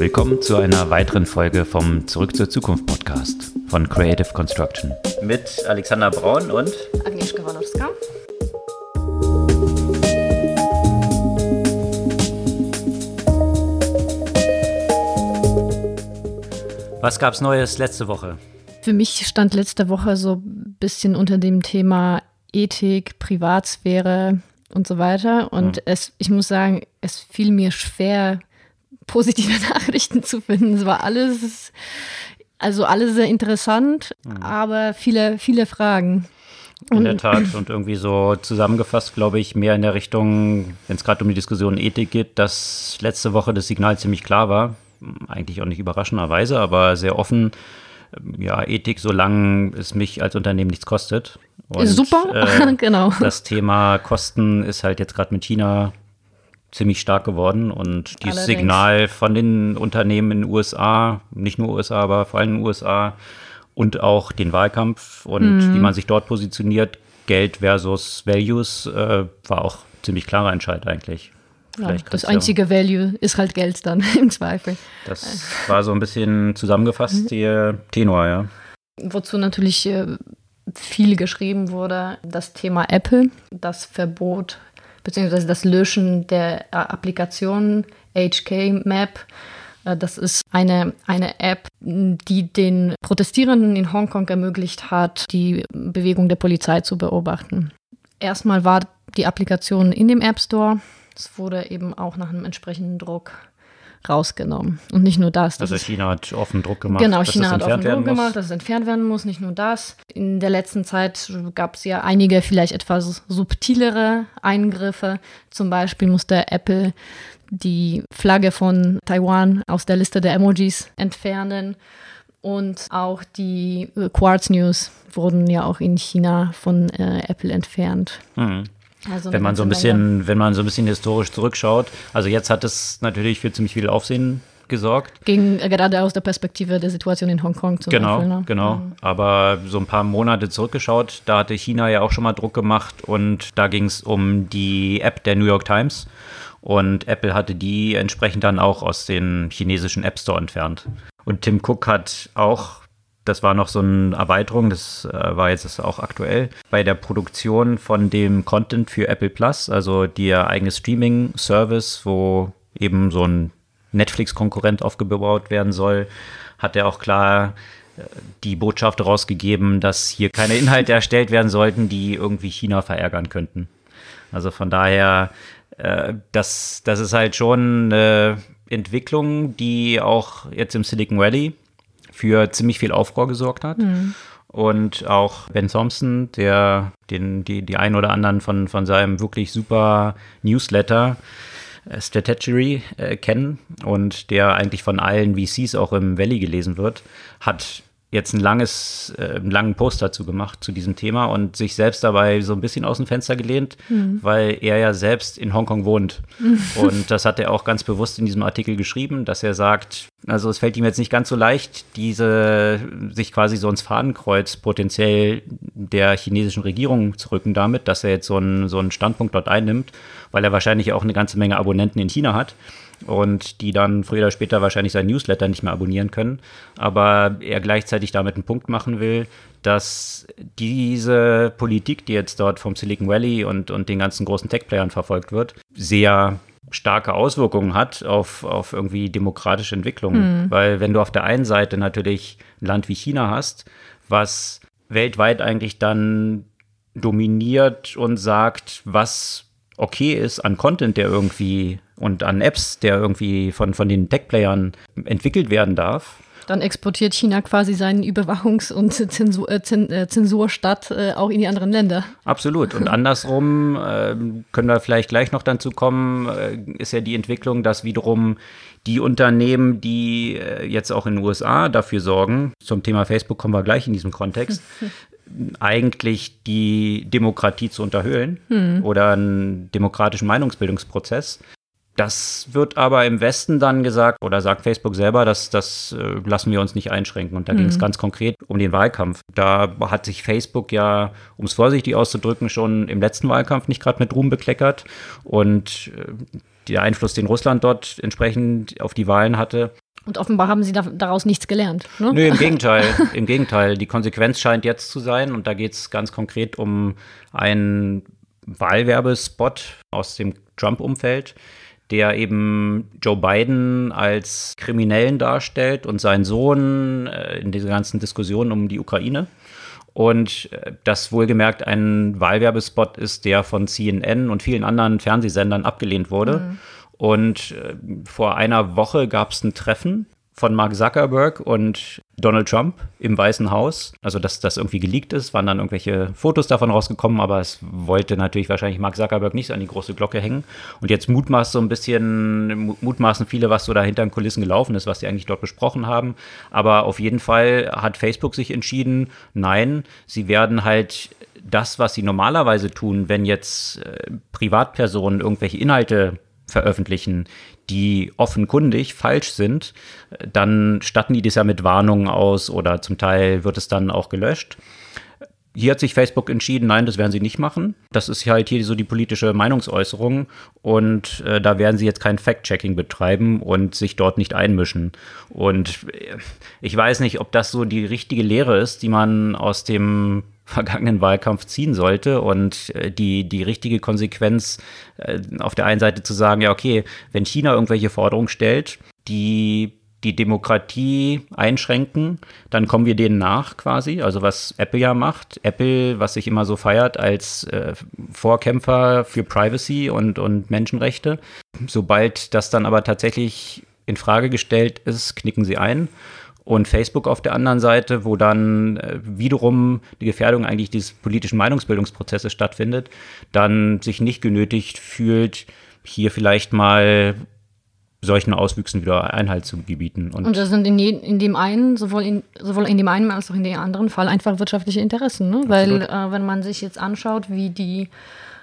Willkommen zu einer weiteren Folge vom Zurück zur Zukunft Podcast von Creative Construction. Mit Alexander Braun und Agnieszka Walorska. Was gab's Neues letzte Woche? Für mich stand letzte Woche so ein bisschen unter dem Thema Ethik, Privatsphäre und so weiter. Und mhm. es, ich muss sagen, es fiel mir schwer, positive Nachrichten zu finden. Es war alles, also alles sehr interessant, mhm. aber viele, viele Fragen. In der Tat. Und irgendwie so zusammengefasst, glaube ich, mehr in der Richtung, wenn es gerade um die Diskussion Ethik geht, dass letzte Woche das Signal ziemlich klar war. Eigentlich auch nicht überraschenderweise, aber sehr offen. Ja, Ethik, solange es mich als Unternehmen nichts kostet. Und, Super, äh, genau. Das Thema Kosten ist halt jetzt gerade mit China ziemlich stark geworden und dieses Allerdings. Signal von den Unternehmen in den USA, nicht nur USA, aber vor allem in den USA und auch den Wahlkampf und mhm. wie man sich dort positioniert, Geld versus Values, äh, war auch ziemlich klarer Entscheid eigentlich. Ja, das einzige ja, Value ist halt Geld dann im Zweifel. Das war so ein bisschen zusammengefasst, mhm. der Tenor, ja. Wozu natürlich äh, viel geschrieben wurde, das Thema Apple, das Verbot beziehungsweise das Löschen der äh, Applikation HK Map. Äh, das ist eine, eine App, die den Protestierenden in Hongkong ermöglicht hat, die Bewegung der Polizei zu beobachten. Erstmal war die Applikation in dem App Store. Es wurde eben auch nach einem entsprechenden Druck rausgenommen. Und nicht nur das. Also China hat offen Druck gemacht. Genau, China hat offen Druck gemacht, dass es entfernt werden muss. Nicht nur das. In der letzten Zeit gab es ja einige vielleicht etwas subtilere Eingriffe. Zum Beispiel musste Apple die Flagge von Taiwan aus der Liste der Emojis entfernen. Und auch die äh, Quartz News wurden ja auch in China von äh, Apple entfernt. Mhm. Also wenn man so ein bisschen, wenn man so ein bisschen historisch zurückschaut, also jetzt hat es natürlich für ziemlich viel Aufsehen gesorgt. Äh, gerade aus der Perspektive der Situation in Hongkong zum genau, Beispiel. Ne? Genau, mhm. aber so ein paar Monate zurückgeschaut, da hatte China ja auch schon mal Druck gemacht und da ging es um die App der New York Times und Apple hatte die entsprechend dann auch aus dem chinesischen App Store entfernt. Und Tim Cook hat auch das war noch so eine Erweiterung, das äh, war jetzt auch aktuell, bei der Produktion von dem Content für Apple Plus, also der eigene Streaming-Service, wo eben so ein Netflix-Konkurrent aufgebaut werden soll, hat er auch klar äh, die Botschaft rausgegeben, dass hier keine Inhalte erstellt werden sollten, die irgendwie China verärgern könnten. Also von daher, äh, das, das ist halt schon eine Entwicklung, die auch jetzt im Silicon Valley für ziemlich viel Aufruhr gesorgt hat. Mhm. Und auch Ben Thompson, der den, die, die ein oder anderen von, von seinem wirklich super Newsletter äh, Strategy äh, kennen und der eigentlich von allen VCs auch im Valley gelesen wird, hat jetzt ein langes, äh, einen langen Post dazu gemacht zu diesem Thema und sich selbst dabei so ein bisschen aus dem Fenster gelehnt, mhm. weil er ja selbst in Hongkong wohnt. Mhm. Und das hat er auch ganz bewusst in diesem Artikel geschrieben, dass er sagt, also es fällt ihm jetzt nicht ganz so leicht, diese sich quasi so ins Fadenkreuz potenziell der chinesischen Regierung zu rücken damit, dass er jetzt so einen, so einen Standpunkt dort einnimmt, weil er wahrscheinlich auch eine ganze Menge Abonnenten in China hat und die dann früher oder später wahrscheinlich sein Newsletter nicht mehr abonnieren können. Aber er gleichzeitig damit einen Punkt machen will, dass diese Politik, die jetzt dort vom Silicon Valley und, und den ganzen großen Tech-Playern verfolgt wird, sehr starke Auswirkungen hat auf, auf irgendwie demokratische Entwicklungen. Mhm. Weil wenn du auf der einen Seite natürlich ein Land wie China hast, was weltweit eigentlich dann dominiert und sagt, was okay ist an Content, der irgendwie und an Apps, der irgendwie von, von den Tech-Playern entwickelt werden darf. Dann exportiert China quasi seinen Überwachungs- und Zensur, äh, äh, Zensurstadt äh, auch in die anderen Länder. Absolut. Und andersrum äh, können wir vielleicht gleich noch dazu kommen, äh, ist ja die Entwicklung, dass wiederum die Unternehmen, die äh, jetzt auch in den USA dafür sorgen, zum Thema Facebook kommen wir gleich in diesem Kontext, eigentlich die Demokratie zu unterhöhlen hm. oder einen demokratischen Meinungsbildungsprozess. Das wird aber im Westen dann gesagt, oder sagt Facebook selber, dass das äh, lassen wir uns nicht einschränken. Und da mhm. ging es ganz konkret um den Wahlkampf. Da hat sich Facebook ja, um es vorsichtig auszudrücken, schon im letzten Wahlkampf nicht gerade mit Ruhm bekleckert. Und äh, der Einfluss, den Russland dort entsprechend auf die Wahlen hatte, Und offenbar haben sie da, daraus nichts gelernt. Ne? Nö, im Gegenteil. Im Gegenteil. Die Konsequenz scheint jetzt zu sein, und da geht es ganz konkret um einen Wahlwerbespot aus dem Trump-Umfeld, der eben Joe Biden als Kriminellen darstellt und seinen Sohn äh, in dieser ganzen Diskussion um die Ukraine. Und äh, das wohlgemerkt ein Wahlwerbespot ist, der von CNN und vielen anderen Fernsehsendern abgelehnt wurde. Mhm. Und äh, vor einer Woche gab es ein Treffen von Mark Zuckerberg und Donald Trump im Weißen Haus. Also, dass das irgendwie geleakt ist, waren dann irgendwelche Fotos davon rausgekommen, aber es wollte natürlich wahrscheinlich Mark Zuckerberg nicht an die große Glocke hängen. Und jetzt mutmaßt so ein bisschen, mutmaßen viele, was so da hinter den Kulissen gelaufen ist, was sie eigentlich dort besprochen haben. Aber auf jeden Fall hat Facebook sich entschieden, nein, sie werden halt das, was sie normalerweise tun, wenn jetzt äh, Privatpersonen irgendwelche Inhalte veröffentlichen, die offenkundig falsch sind, dann statten die das ja mit Warnungen aus oder zum Teil wird es dann auch gelöscht. Hier hat sich Facebook entschieden, nein, das werden sie nicht machen. Das ist halt hier so die politische Meinungsäußerung und äh, da werden sie jetzt kein Fact-Checking betreiben und sich dort nicht einmischen. Und äh, ich weiß nicht, ob das so die richtige Lehre ist, die man aus dem vergangenen Wahlkampf ziehen sollte und äh, die, die richtige Konsequenz äh, auf der einen Seite zu sagen, ja, okay, wenn China irgendwelche Forderungen stellt, die die Demokratie einschränken, dann kommen wir denen nach quasi. Also was Apple ja macht. Apple, was sich immer so feiert als äh, Vorkämpfer für Privacy und, und Menschenrechte. Sobald das dann aber tatsächlich in Frage gestellt ist, knicken sie ein und Facebook auf der anderen Seite, wo dann äh, wiederum die Gefährdung eigentlich dieses politischen Meinungsbildungsprozesses stattfindet, dann sich nicht genötigt fühlt, hier vielleicht mal solchen Auswüchsen wieder Einhalt zu gebieten. Und, und das sind in, je, in, dem einen, sowohl in, sowohl in dem einen als auch in dem anderen Fall einfach wirtschaftliche Interessen. Ne? Weil äh, wenn man sich jetzt anschaut, wie die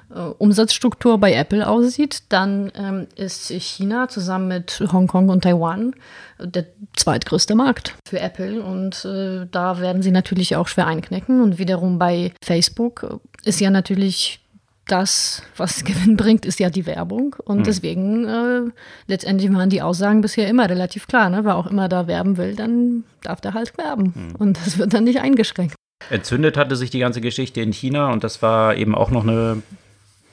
Umsatzstruktur bei Apple aussieht, dann ähm, ist China zusammen mit Hongkong und Taiwan der zweitgrößte Markt für Apple und äh, da werden sie natürlich auch schwer einknicken und wiederum bei Facebook ist ja natürlich das, was Gewinn bringt, ist ja die Werbung. Und mhm. deswegen, äh, letztendlich waren die Aussagen bisher immer relativ klar. Ne? Wer auch immer da werben will, dann darf der halt werben. Mhm. Und das wird dann nicht eingeschränkt. Entzündet hatte sich die ganze Geschichte in China und das war eben auch noch eine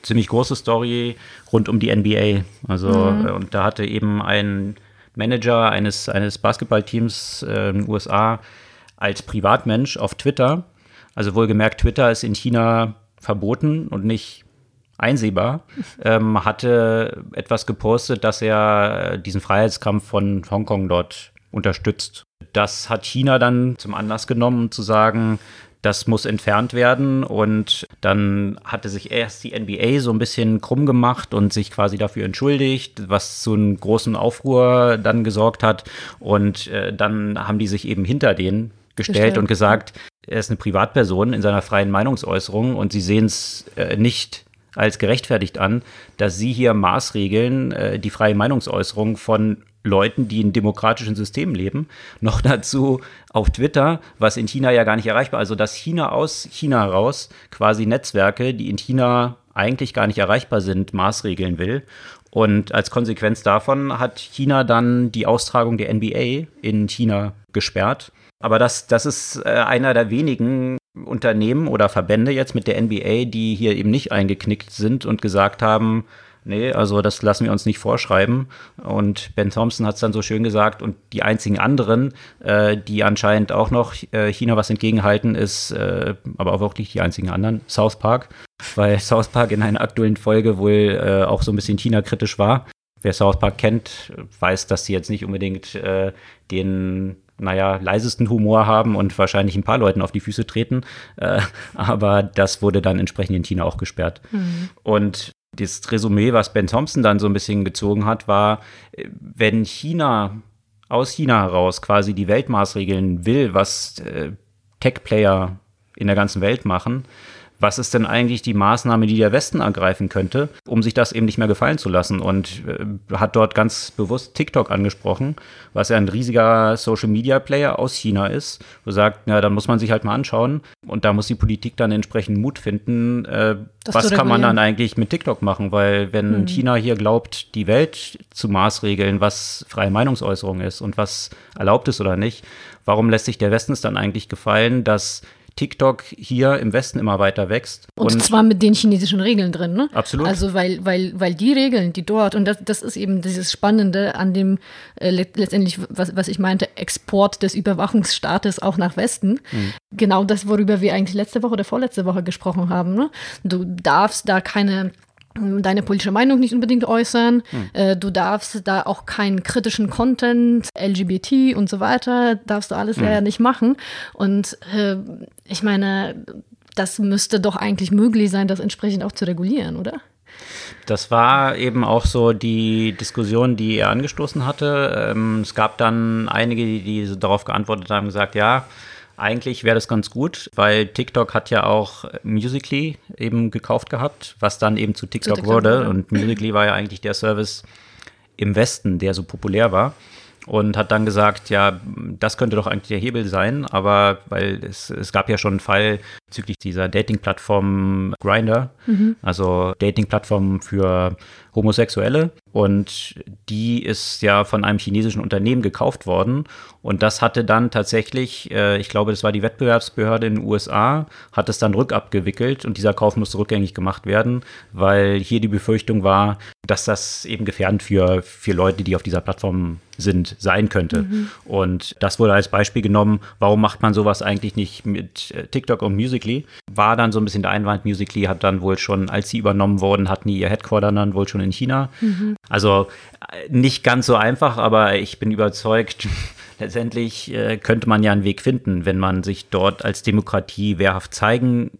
ziemlich große Story rund um die NBA. Also, mhm. Äh, und da hatte eben ein Manager eines, eines Basketballteams äh, in den USA als Privatmensch auf Twitter, also wohlgemerkt, Twitter ist in China verboten und nicht einsehbar, ähm, hatte etwas gepostet, dass er diesen Freiheitskampf von Hongkong dort unterstützt. Das hat China dann zum Anlass genommen, zu sagen, das muss entfernt werden. Und dann hatte sich erst die NBA so ein bisschen krumm gemacht und sich quasi dafür entschuldigt, was zu einem großen Aufruhr dann gesorgt hat. Und äh, dann haben die sich eben hinter denen gestellt, gestellt. und gesagt, er ist eine Privatperson in seiner freien Meinungsäußerung und sie sehen es äh, nicht als gerechtfertigt an, dass sie hier maßregeln äh, die freie Meinungsäußerung von Leuten, die in demokratischen Systemen leben, noch dazu auf Twitter, was in China ja gar nicht erreichbar ist. Also dass China aus China heraus quasi Netzwerke, die in China eigentlich gar nicht erreichbar sind, maßregeln will. Und als Konsequenz davon hat China dann die Austragung der NBA in China gesperrt. Aber das, das ist äh, einer der wenigen Unternehmen oder Verbände jetzt mit der NBA, die hier eben nicht eingeknickt sind und gesagt haben, nee, also das lassen wir uns nicht vorschreiben. Und Ben Thompson hat es dann so schön gesagt. Und die einzigen anderen, äh, die anscheinend auch noch äh, China was entgegenhalten, ist äh, aber auch wirklich die einzigen anderen, South Park. Weil South Park in einer aktuellen Folge wohl äh, auch so ein bisschen China-kritisch war. Wer South Park kennt, weiß, dass sie jetzt nicht unbedingt äh, den naja, leisesten Humor haben und wahrscheinlich ein paar Leuten auf die Füße treten. Äh, aber das wurde dann entsprechend in China auch gesperrt. Mhm. Und das Resümee, was Ben Thompson dann so ein bisschen gezogen hat, war, wenn China aus China heraus quasi die Weltmaßregeln will, was äh, Tech-Player in der ganzen Welt machen, was ist denn eigentlich die Maßnahme, die der Westen ergreifen könnte, um sich das eben nicht mehr gefallen zu lassen. Und äh, hat dort ganz bewusst TikTok angesprochen, was ja ein riesiger Social-Media-Player aus China ist, wo sagt, na, dann muss man sich halt mal anschauen. Und da muss die Politik dann entsprechend Mut finden, äh, was kann man dann eigentlich mit TikTok machen? Weil wenn hm. China hier glaubt, die Welt zu maßregeln, was freie Meinungsäußerung ist und was erlaubt ist oder nicht, warum lässt sich der Westen es dann eigentlich gefallen, dass TikTok hier im Westen immer weiter wächst. Und, und, zwar mit den chinesischen Regeln drin, ne? Absolut. Also weil, weil, weil die Regeln, die dort, und das, das ist eben dieses Spannende an dem äh, letztendlich, was, was ich meinte, Export des Überwachungsstaates auch nach Westen. Mhm. Genau das, worüber wir eigentlich letzte Woche oder vorletzte Woche gesprochen haben. Ne? Du darfst da keine deine politische Meinung nicht unbedingt äußern. Hm. Äh, du darfst da auch keinen kritischen Content, LGBT und so weiter, darfst du alles hm. nicht machen. Und äh, ich meine, das müsste doch eigentlich möglich sein, das entsprechend auch zu regulieren, oder? Das war eben auch so die Diskussion, die er angestoßen hatte. Ähm, es gab dann einige, die darauf geantwortet haben, gesagt, ja, eigentlich wäre das ganz gut, weil TikTok hat ja auch Musically eben gekauft gehabt, was dann eben zu TikTok, zu TikTok wurde. Ja. Und Musically war ja eigentlich der Service im Westen, der so populär war und hat dann gesagt, ja, das könnte doch eigentlich der Hebel sein, aber weil es, es gab ja schon einen Fall bezüglich dieser Dating-Plattform Grinder, mhm. also Dating-Plattform für Homosexuelle und die ist ja von einem chinesischen Unternehmen gekauft worden und das hatte dann tatsächlich, äh, ich glaube, das war die Wettbewerbsbehörde in den USA, hat es dann rückabgewickelt und dieser Kauf musste rückgängig gemacht werden, weil hier die Befürchtung war, dass das eben gefährdend für, für Leute, die auf dieser Plattform sind, sein könnte. Mhm. Und das wurde als Beispiel genommen, warum macht man sowas eigentlich nicht mit äh, TikTok und Musically? War dann so ein bisschen der Einwand, Musically hat dann wohl schon, als sie übernommen wurden, hatten die ihr Headquarter dann wohl schon in China. Mhm. Also äh, nicht ganz so einfach, aber ich bin überzeugt, letztendlich äh, könnte man ja einen Weg finden, wenn man sich dort als Demokratie wehrhaft zeigen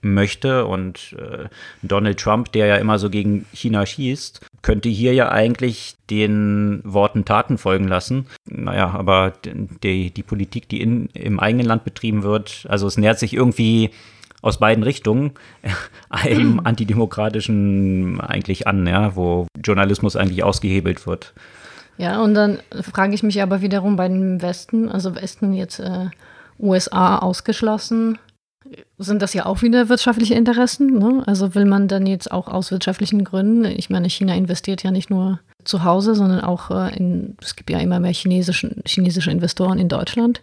möchte. Und äh, Donald Trump, der ja immer so gegen China schießt, könnte hier ja eigentlich den Worten Taten folgen lassen. Naja, aber die, die Politik, die in, im eigenen Land betrieben wird, also es nähert sich irgendwie aus beiden Richtungen einem antidemokratischen eigentlich an, ja, wo Journalismus eigentlich ausgehebelt wird. Ja, und dann frage ich mich aber wiederum bei dem Westen, also Westen jetzt äh, USA ausgeschlossen, sind das ja auch wieder wirtschaftliche Interessen. Ne? Also will man dann jetzt auch aus wirtschaftlichen Gründen, ich meine, China investiert ja nicht nur zu Hause, sondern auch äh, in, es gibt ja immer mehr chinesische, chinesische Investoren in Deutschland.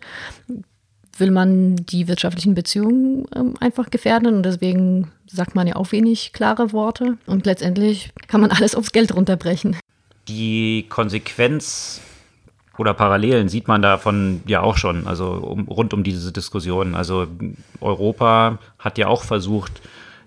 Will man die wirtschaftlichen Beziehungen ähm, einfach gefährden und deswegen sagt man ja auch wenig klare Worte und letztendlich kann man alles aufs Geld runterbrechen. Die Konsequenz oder Parallelen sieht man davon ja auch schon, also um, rund um diese Diskussion. Also Europa hat ja auch versucht,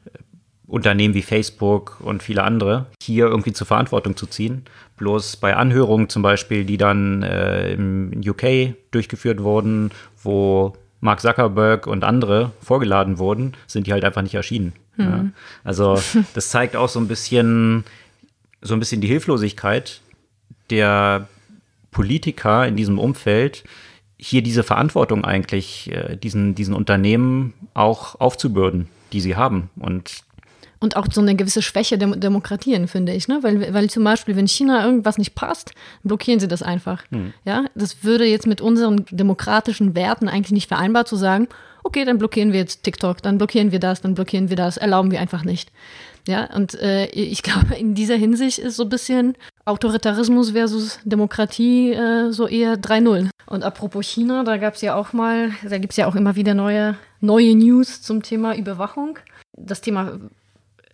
äh, Unternehmen wie Facebook und viele andere hier irgendwie zur Verantwortung zu ziehen. Bloß bei Anhörungen zum Beispiel, die dann äh, im UK durchgeführt wurden, wo Mark Zuckerberg und andere vorgeladen wurden, sind die halt einfach nicht erschienen. Mhm. Ja. Also das zeigt auch so ein bisschen, so ein bisschen die Hilflosigkeit der Politiker in diesem Umfeld hier diese Verantwortung eigentlich, äh, diesen, diesen Unternehmen auch aufzubürden, die sie haben. Und und auch so eine gewisse Schwäche der Demokratien, finde ich. Ne? Weil, weil zum Beispiel, wenn China irgendwas nicht passt, blockieren sie das einfach. Hm. Ja? Das würde jetzt mit unseren demokratischen Werten eigentlich nicht vereinbar zu sagen, okay, dann blockieren wir jetzt TikTok, dann blockieren wir das, dann blockieren wir das, erlauben wir einfach nicht. Ja, und äh, ich glaube, in dieser Hinsicht ist so ein bisschen Autoritarismus versus Demokratie äh, so eher 3-0. Und apropos China, da gab es ja auch mal, da gibt es ja auch immer wieder neue, neue News zum Thema Überwachung. Das Thema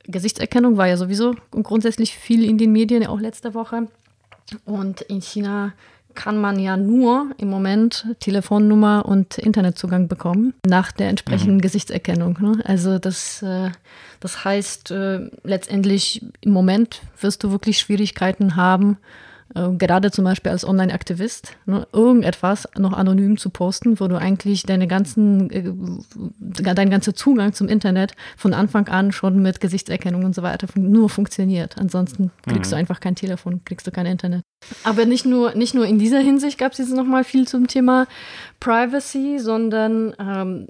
Gesichtserkennung war ja sowieso grundsätzlich viel in den Medien, auch letzte Woche. Und in China kann man ja nur im Moment Telefonnummer und Internetzugang bekommen nach der entsprechenden mhm. Gesichtserkennung. Ne? Also das, äh, das heißt, äh, letztendlich im Moment wirst du wirklich Schwierigkeiten haben, äh, gerade zum Beispiel als Online-Aktivist, ne, irgendetwas noch anonym zu posten, wo du eigentlich deine ganzen, äh, dein ganzer Zugang zum Internet von Anfang an schon mit Gesichtserkennung und so weiter fun nur funktioniert. Ansonsten kriegst mhm. du einfach kein Telefon, kriegst du kein Internet. Aber nicht nur, nicht nur in dieser Hinsicht gab es jetzt nochmal viel zum Thema Privacy, sondern ähm,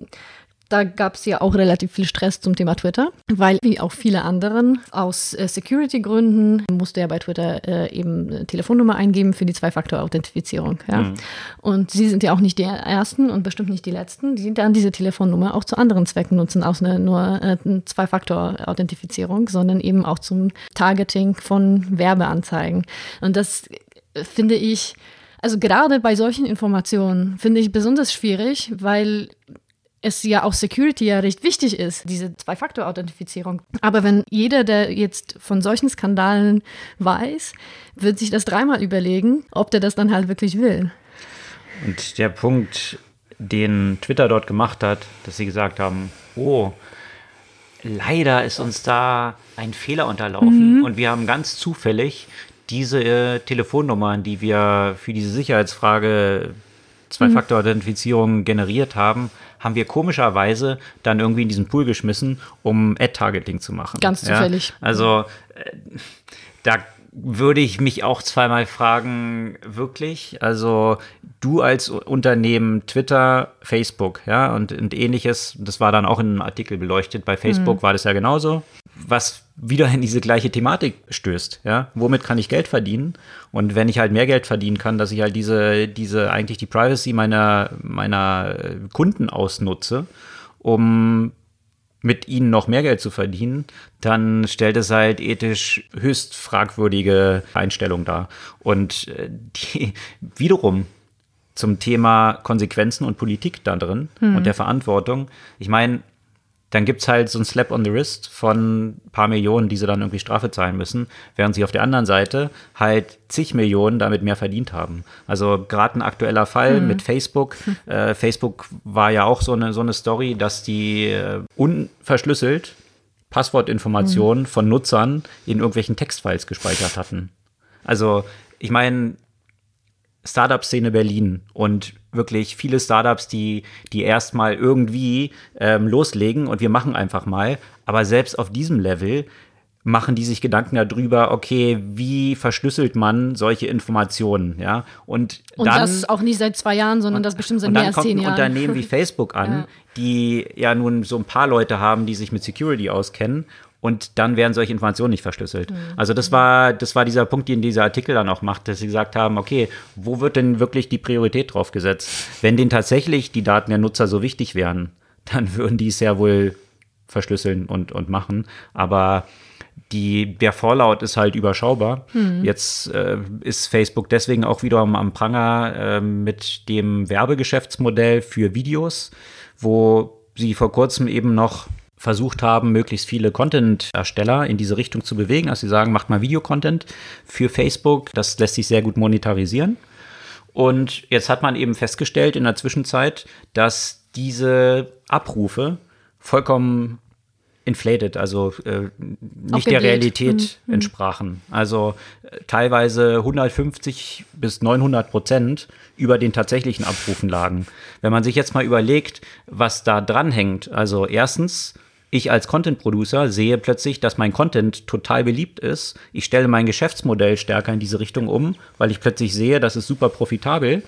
da gab es ja auch relativ viel Stress zum Thema Twitter, weil wie auch viele anderen aus äh, Security-Gründen musste er bei Twitter äh, eben eine Telefonnummer eingeben für die Zwei-Faktor-Authentifizierung. Ja? Mhm. Und sie sind ja auch nicht die Ersten und bestimmt nicht die Letzten, die dann diese Telefonnummer auch zu anderen Zwecken nutzen, aus eine, nur äh, Zwei-Faktor-Authentifizierung, sondern eben auch zum Targeting von Werbeanzeigen. Und das äh, finde ich, also gerade bei solchen Informationen finde ich besonders schwierig, weil es ja auch Security ja recht wichtig ist, diese Zwei-Faktor-Authentifizierung. Aber wenn jeder, der jetzt von solchen Skandalen weiß, wird sich das dreimal überlegen, ob der das dann halt wirklich will. Und der Punkt, den Twitter dort gemacht hat, dass sie gesagt haben, oh, leider ist uns da ein Fehler unterlaufen mhm. und wir haben ganz zufällig diese äh, Telefonnummern, die wir für diese Sicherheitsfrage Zwei-Faktor-Authentifizierung generiert haben, haben wir komischerweise dann irgendwie in diesen Pool geschmissen, um Ad-Targeting zu machen. Ganz zufällig. Ja? Also äh, da würde ich mich auch zweimal fragen, wirklich? Also du als Unternehmen, Twitter, Facebook, ja, und, und ähnliches, das war dann auch in einem Artikel beleuchtet. Bei Facebook mhm. war das ja genauso. Was wieder in diese gleiche Thematik stößt, ja. Womit kann ich Geld verdienen? Und wenn ich halt mehr Geld verdienen kann, dass ich halt diese, diese, eigentlich die Privacy meiner, meiner Kunden ausnutze, um mit ihnen noch mehr Geld zu verdienen, dann stellt es halt ethisch höchst fragwürdige Einstellung dar. Und äh, die wiederum zum Thema Konsequenzen und Politik da drin hm. und der Verantwortung. Ich meine, dann gibt es halt so ein Slap on the Wrist von ein paar Millionen, die sie dann irgendwie Strafe zahlen müssen, während sie auf der anderen Seite halt zig Millionen damit mehr verdient haben. Also gerade ein aktueller Fall mhm. mit Facebook. Äh, Facebook war ja auch so eine, so eine Story, dass die äh, unverschlüsselt Passwortinformationen mhm. von Nutzern in irgendwelchen Textfiles gespeichert hatten. Also ich meine, Startup-Szene Berlin und wirklich viele Startups, die, die erstmal irgendwie ähm, loslegen und wir machen einfach mal. Aber selbst auf diesem Level machen die sich Gedanken darüber, okay, wie verschlüsselt man solche Informationen, ja? Und, und dann, das auch nicht seit zwei Jahren, sondern das bestimmt seit mehr als zehn Jahren. Und dann kommt ein Unternehmen wie Facebook an, ja. die ja nun so ein paar Leute haben, die sich mit Security auskennen und dann werden solche Informationen nicht verschlüsselt. Mhm. Also das war, das war dieser Punkt, den dieser Artikel dann auch macht, dass sie gesagt haben, okay, wo wird denn wirklich die Priorität drauf gesetzt? Wenn denen tatsächlich die Daten der Nutzer so wichtig wären, dann würden die es ja wohl verschlüsseln und, und machen. Aber die, der Vorlaut ist halt überschaubar. Mhm. Jetzt äh, ist Facebook deswegen auch wieder am, am Pranger äh, mit dem Werbegeschäftsmodell für Videos, wo sie vor kurzem eben noch versucht haben, möglichst viele Content-Ersteller in diese Richtung zu bewegen. Also sie sagen, macht mal Videocontent für Facebook. Das lässt sich sehr gut monetarisieren. Und jetzt hat man eben festgestellt in der Zwischenzeit, dass diese Abrufe vollkommen inflated, also äh, nicht der Realität mhm. entsprachen. Also äh, teilweise 150 bis 900 Prozent über den tatsächlichen Abrufen lagen. Wenn man sich jetzt mal überlegt, was da dranhängt, also erstens ich als Content Producer sehe plötzlich, dass mein Content total beliebt ist. Ich stelle mein Geschäftsmodell stärker in diese Richtung um, weil ich plötzlich sehe, das ist super profitabel.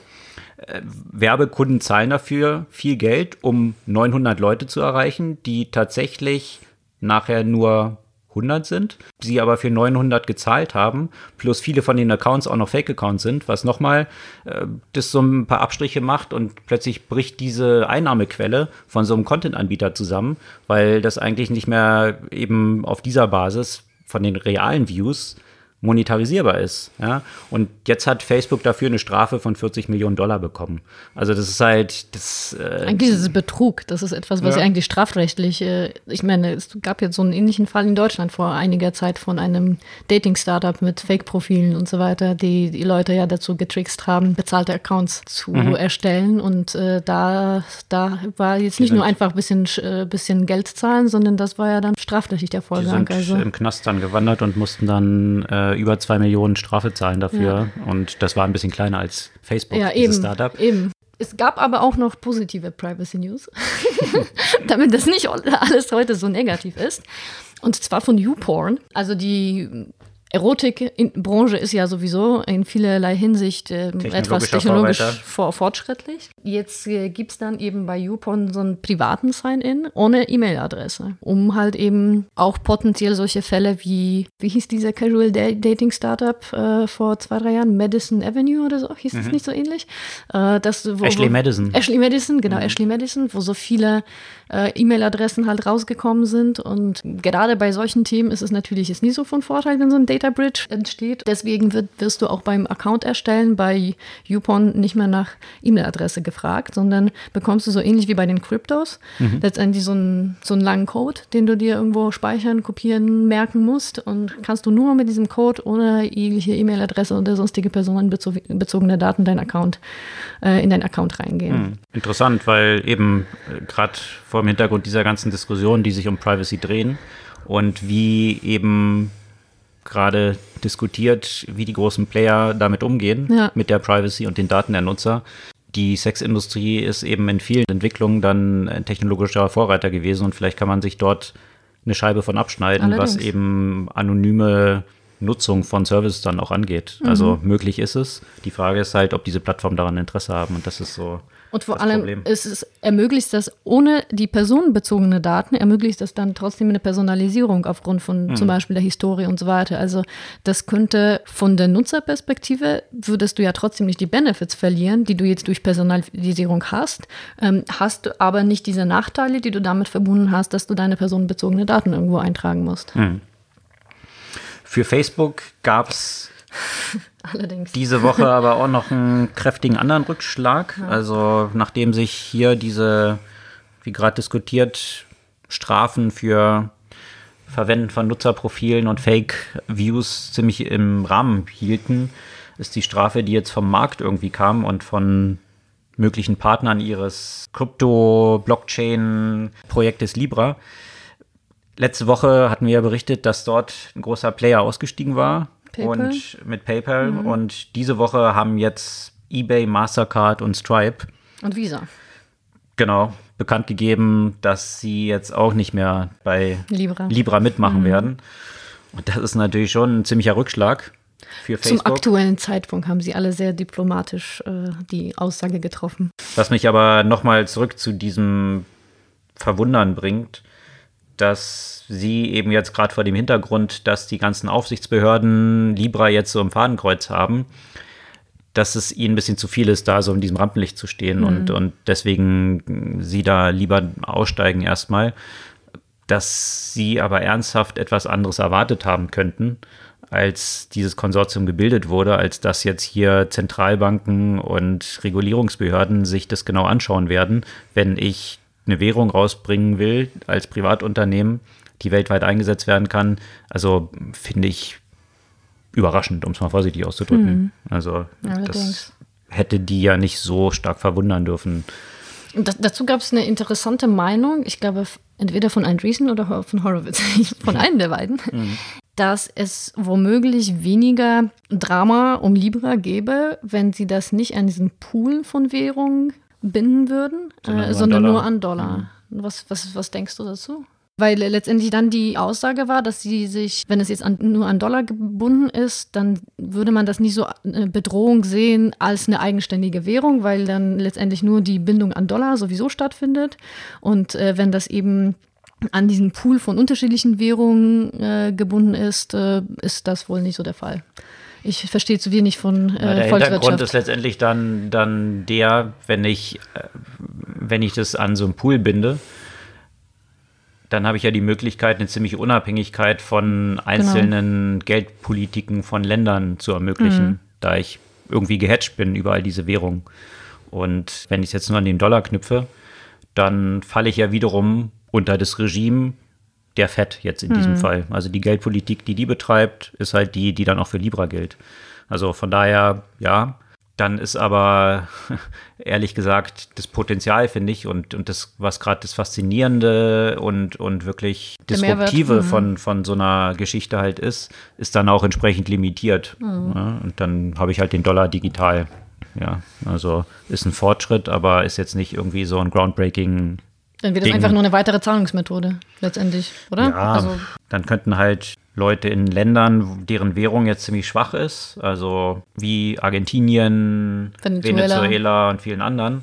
Äh, Werbekunden zahlen dafür viel Geld, um 900 Leute zu erreichen, die tatsächlich nachher nur 100 sind, sie aber für 900 gezahlt haben, plus viele von den Accounts auch noch Fake-Accounts sind, was nochmal äh, das so ein paar Abstriche macht und plötzlich bricht diese Einnahmequelle von so einem Content-Anbieter zusammen, weil das eigentlich nicht mehr eben auf dieser Basis von den realen Views monetarisierbar ist. Ja? Und jetzt hat Facebook dafür eine Strafe von 40 Millionen Dollar bekommen. Also das ist halt das. Äh, eigentlich ist es Betrug. Das ist etwas, was ja. eigentlich strafrechtlich. Äh, ich meine, es gab jetzt so einen ähnlichen Fall in Deutschland vor einiger Zeit von einem Dating-Startup mit Fake-Profilen und so weiter, die die Leute ja dazu getrickst haben, bezahlte Accounts zu mhm. erstellen. Und äh, da, da war jetzt nicht nur einfach ein bisschen, äh, bisschen Geld zahlen, sondern das war ja dann strafrechtlich der Vorgang. Die sind also. im Knast dann gewandert und mussten dann äh, über zwei Millionen Strafe zahlen dafür. Ja. Und das war ein bisschen kleiner als Facebook, ja, dieses eben, Startup. Eben. Es gab aber auch noch positive Privacy News, damit das nicht alles heute so negativ ist. Und zwar von YouPorn. Also die Erotikbranche ist ja sowieso in vielerlei Hinsicht äh, etwas technologisch vor, fortschrittlich. Jetzt äh, gibt es dann eben bei YouPorn so einen privaten Sign-In ohne E-Mail-Adresse, um halt eben auch potenziell solche Fälle wie, wie hieß dieser Casual Dating Startup äh, vor zwei, drei Jahren, Madison Avenue oder so, hieß mhm. das nicht so ähnlich? Äh, das, wo, Ashley wo, Madison. Ashley Madison, genau, mhm. Ashley Madison, wo so viele äh, E-Mail-Adressen halt rausgekommen sind. Und gerade bei solchen Themen ist es natürlich jetzt nie so von Vorteil, wenn so ein Data Bridge entsteht. Deswegen wird, wirst du auch beim Account erstellen bei YouPorn nicht mehr nach E-Mail-Adresse gefragt, sondern bekommst du so ähnlich wie bei den Cryptos mhm. letztendlich so einen, so einen langen Code, den du dir irgendwo speichern, kopieren, merken musst und kannst du nur mit diesem Code ohne jegliche E-Mail-Adresse oder sonstige personenbezogene Daten dein Account, äh, in dein Account reingehen. Mhm. Interessant, weil eben äh, gerade vor dem Hintergrund dieser ganzen Diskussionen, die sich um Privacy drehen und wie eben gerade diskutiert, wie die großen Player damit umgehen, ja. mit der Privacy und den Daten der Nutzer. Die Sexindustrie ist eben in vielen Entwicklungen dann ein technologischer Vorreiter gewesen und vielleicht kann man sich dort eine Scheibe von abschneiden, Allerdings. was eben anonyme Nutzung von Services dann auch angeht. Mhm. Also möglich ist es. Die Frage ist halt, ob diese Plattformen daran Interesse haben und das ist so. Und vor allem Problem. ist es ermöglicht das ohne die personenbezogene Daten, ermöglicht das dann trotzdem eine Personalisierung aufgrund von mhm. zum Beispiel der Historie und so weiter. Also das könnte von der Nutzerperspektive, würdest du ja trotzdem nicht die Benefits verlieren, die du jetzt durch Personalisierung hast, ähm, hast du aber nicht diese Nachteile, die du damit verbunden hast, dass du deine personenbezogene Daten irgendwo eintragen musst. Mhm. Für Facebook gab es diese Woche aber auch noch einen kräftigen anderen Rückschlag. Ja. Also nachdem sich hier diese, wie gerade diskutiert, Strafen für Verwenden von Nutzerprofilen und Fake-Views ziemlich im Rahmen hielten, ist die Strafe, die jetzt vom Markt irgendwie kam und von möglichen Partnern ihres Krypto-Blockchain-Projektes Libra, Letzte Woche hatten wir ja berichtet, dass dort ein großer Player ausgestiegen war PayPal? und mit PayPal. Mhm. Und diese Woche haben jetzt eBay, Mastercard und Stripe und Visa. Genau, bekannt gegeben, dass sie jetzt auch nicht mehr bei Libra, Libra mitmachen mhm. werden. Und das ist natürlich schon ein ziemlicher Rückschlag für Facebook. Zum aktuellen Zeitpunkt haben sie alle sehr diplomatisch äh, die Aussage getroffen. Was mich aber nochmal zurück zu diesem Verwundern bringt dass sie eben jetzt gerade vor dem Hintergrund, dass die ganzen Aufsichtsbehörden Libra jetzt so im Fadenkreuz haben, dass es ihnen ein bisschen zu viel ist, da so in diesem Rampenlicht zu stehen mhm. und, und deswegen sie da lieber aussteigen erstmal, dass sie aber ernsthaft etwas anderes erwartet haben könnten, als dieses Konsortium gebildet wurde, als dass jetzt hier Zentralbanken und Regulierungsbehörden sich das genau anschauen werden, wenn ich eine Währung rausbringen will als Privatunternehmen, die weltweit eingesetzt werden kann. Also finde ich überraschend, um es mal vorsichtig auszudrücken. Hm. Also das hätte die ja nicht so stark verwundern dürfen. Das, dazu gab es eine interessante Meinung, ich glaube entweder von Andreessen oder von Horowitz, von einem der beiden, mhm. dass es womöglich weniger Drama um Libra gäbe, wenn sie das nicht an diesen Pool von Währungen binden würden, sondern, äh, sondern nur an Dollar. Mhm. Was, was, was denkst du dazu? Weil letztendlich dann die Aussage war, dass sie sich, wenn es jetzt an, nur an Dollar gebunden ist, dann würde man das nicht so eine äh, Bedrohung sehen als eine eigenständige Währung, weil dann letztendlich nur die Bindung an Dollar sowieso stattfindet. Und äh, wenn das eben an diesen Pool von unterschiedlichen Währungen äh, gebunden ist, äh, ist das wohl nicht so der Fall. Ich verstehe zu wenig von äh, ja, Der Hintergrund ist letztendlich dann, dann der, wenn ich, äh, wenn ich das an so einen Pool binde, dann habe ich ja die Möglichkeit, eine ziemliche Unabhängigkeit von einzelnen genau. Geldpolitiken von Ländern zu ermöglichen, mhm. da ich irgendwie gehatcht bin über all diese Währungen. Und wenn ich es jetzt nur an den Dollar knüpfe, dann falle ich ja wiederum unter das Regime der FED jetzt in mhm. diesem Fall. Also die Geldpolitik, die die betreibt, ist halt die, die dann auch für Libra gilt. Also von daher, ja, dann ist aber ehrlich gesagt das Potenzial, finde ich, und, und das, was gerade das Faszinierende und, und wirklich Disruptive mhm. von, von so einer Geschichte halt ist, ist dann auch entsprechend limitiert. Mhm. Ja, und dann habe ich halt den Dollar digital. Ja, also ist ein Fortschritt, aber ist jetzt nicht irgendwie so ein groundbreaking dann wird es einfach nur eine weitere Zahlungsmethode letztendlich, oder? Ja, also. dann könnten halt Leute in Ländern, deren Währung jetzt ziemlich schwach ist, also wie Argentinien, Venezuela, Venezuela und vielen anderen,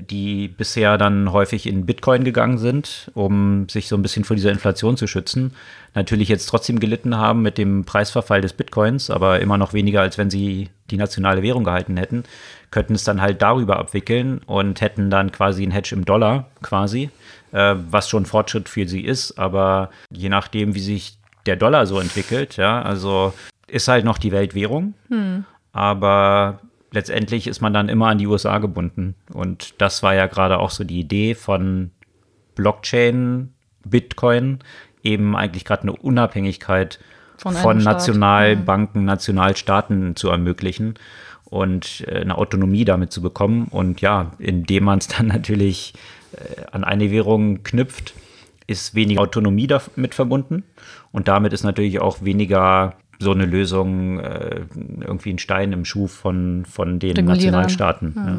die bisher dann häufig in Bitcoin gegangen sind, um sich so ein bisschen vor dieser Inflation zu schützen. Natürlich jetzt trotzdem gelitten haben mit dem Preisverfall des Bitcoins, aber immer noch weniger, als wenn sie die nationale Währung gehalten hätten, könnten es dann halt darüber abwickeln und hätten dann quasi ein Hedge im Dollar quasi, äh, was schon Fortschritt für sie ist, aber je nachdem, wie sich der Dollar so entwickelt, ja, also ist halt noch die Weltwährung, hm. aber letztendlich ist man dann immer an die USA gebunden. Und das war ja gerade auch so die Idee von Blockchain, Bitcoin, eben eigentlich gerade eine Unabhängigkeit von, von Nationalbanken, mhm. Nationalstaaten zu ermöglichen und äh, eine Autonomie damit zu bekommen. Und ja, indem man es dann natürlich äh, an eine Währung knüpft, ist weniger Autonomie damit verbunden. Und damit ist natürlich auch weniger so eine Lösung äh, irgendwie ein Stein im Schuh von, von den Nationalstaaten. Mhm. Ja.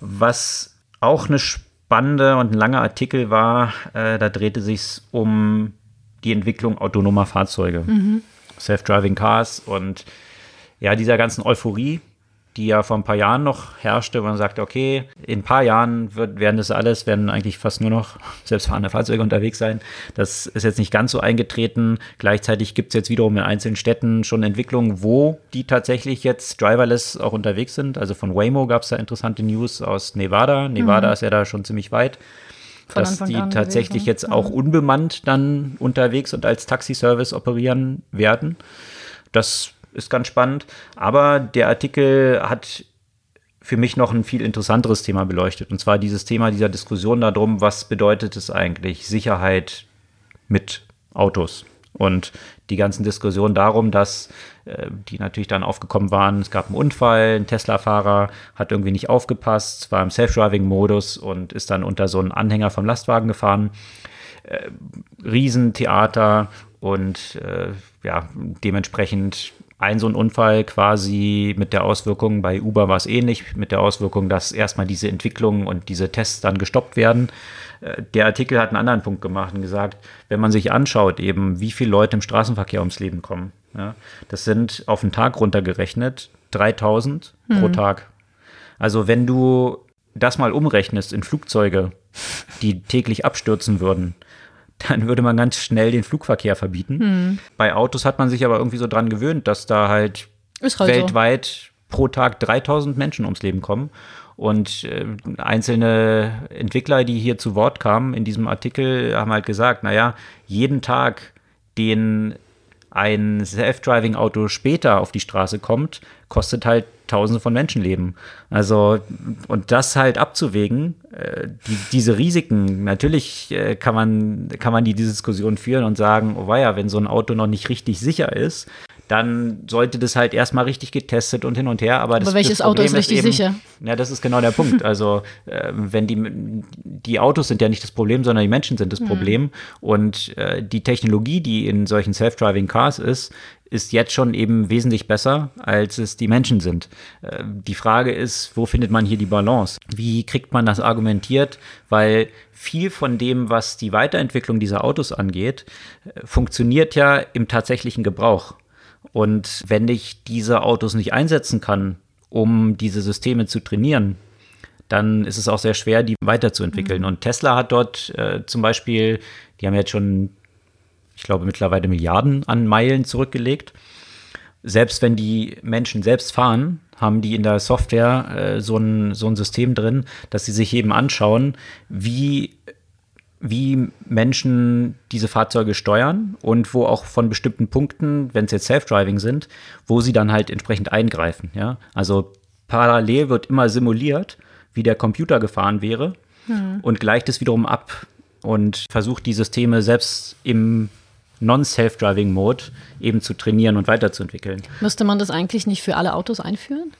Was auch eine spannende und ein langer Artikel war, äh, da drehte sich um die Entwicklung autonomer Fahrzeuge, mhm. Self-Driving Cars und ja, dieser ganzen Euphorie, die ja vor ein paar Jahren noch herrschte, wo man sagte, okay, in ein paar Jahren wird, werden das alles, werden eigentlich fast nur noch selbstfahrende Fahrzeuge unterwegs sein. Das ist jetzt nicht ganz so eingetreten. Gleichzeitig gibt es jetzt wiederum in einzelnen Städten schon Entwicklungen, wo die tatsächlich jetzt driverless auch unterwegs sind. Also von Waymo gab es da interessante News aus Nevada. Nevada mhm. ist ja da schon ziemlich weit. Von dass die tatsächlich jetzt mhm. auch unbemannt dann unterwegs und als Taxiservice operieren werden. Das ist ganz spannend. Aber der Artikel hat für mich noch ein viel interessanteres Thema beleuchtet. Und zwar dieses Thema dieser Diskussion darum, was bedeutet es eigentlich Sicherheit mit Autos? Und die ganzen Diskussionen darum, dass äh, die natürlich dann aufgekommen waren, es gab einen Unfall, ein Tesla-Fahrer hat irgendwie nicht aufgepasst, war im Self-Driving-Modus und ist dann unter so einen Anhänger vom Lastwagen gefahren. Äh, Riesentheater und äh, ja, dementsprechend ein so ein Unfall quasi mit der Auswirkung, bei Uber war es ähnlich, mit der Auswirkung, dass erstmal diese Entwicklungen und diese Tests dann gestoppt werden. Äh, der Artikel hat einen anderen Punkt gemacht und gesagt, wenn man sich anschaut, eben wie viele Leute im Straßenverkehr ums Leben kommen, ja, das sind auf den Tag runtergerechnet 3000 mhm. pro Tag. Also wenn du das mal umrechnest in Flugzeuge, die täglich abstürzen würden, dann würde man ganz schnell den Flugverkehr verbieten. Hm. Bei Autos hat man sich aber irgendwie so dran gewöhnt, dass da halt, halt weltweit so. pro Tag 3000 Menschen ums Leben kommen. Und äh, einzelne Entwickler, die hier zu Wort kamen in diesem Artikel, haben halt gesagt, naja, jeden Tag, den ein Self-Driving-Auto später auf die Straße kommt, kostet halt Tausende von Menschenleben. Also, und das halt abzuwägen, äh, die, diese Risiken, natürlich äh, kann, man, kann man die Diskussion führen und sagen, oh weia, wenn so ein Auto noch nicht richtig sicher ist, dann sollte das halt erstmal richtig getestet und hin und her. Aber, aber welches Auto ist richtig ist eben, sicher? Ja, das ist genau der Punkt. Also, äh, wenn die, die Autos sind ja nicht das Problem, sondern die Menschen sind das mhm. Problem. Und äh, die Technologie, die in solchen Self-Driving Cars ist, ist jetzt schon eben wesentlich besser, als es die Menschen sind. Äh, die Frage ist, wo findet man hier die Balance? Wie kriegt man das argumentiert? Weil viel von dem, was die Weiterentwicklung dieser Autos angeht, äh, funktioniert ja im tatsächlichen Gebrauch. Und wenn ich diese Autos nicht einsetzen kann, um diese Systeme zu trainieren, dann ist es auch sehr schwer, die weiterzuentwickeln. Mhm. Und Tesla hat dort äh, zum Beispiel, die haben jetzt schon, ich glaube, mittlerweile Milliarden an Meilen zurückgelegt. Selbst wenn die Menschen selbst fahren, haben die in der Software äh, so, ein, so ein System drin, dass sie sich eben anschauen, wie wie Menschen diese Fahrzeuge steuern und wo auch von bestimmten Punkten, wenn es jetzt Self-Driving sind, wo sie dann halt entsprechend eingreifen. Ja? Also parallel wird immer simuliert, wie der Computer gefahren wäre hm. und gleicht es wiederum ab und versucht die Systeme selbst im Non-Self-Driving-Mode eben zu trainieren und weiterzuentwickeln. Müsste man das eigentlich nicht für alle Autos einführen?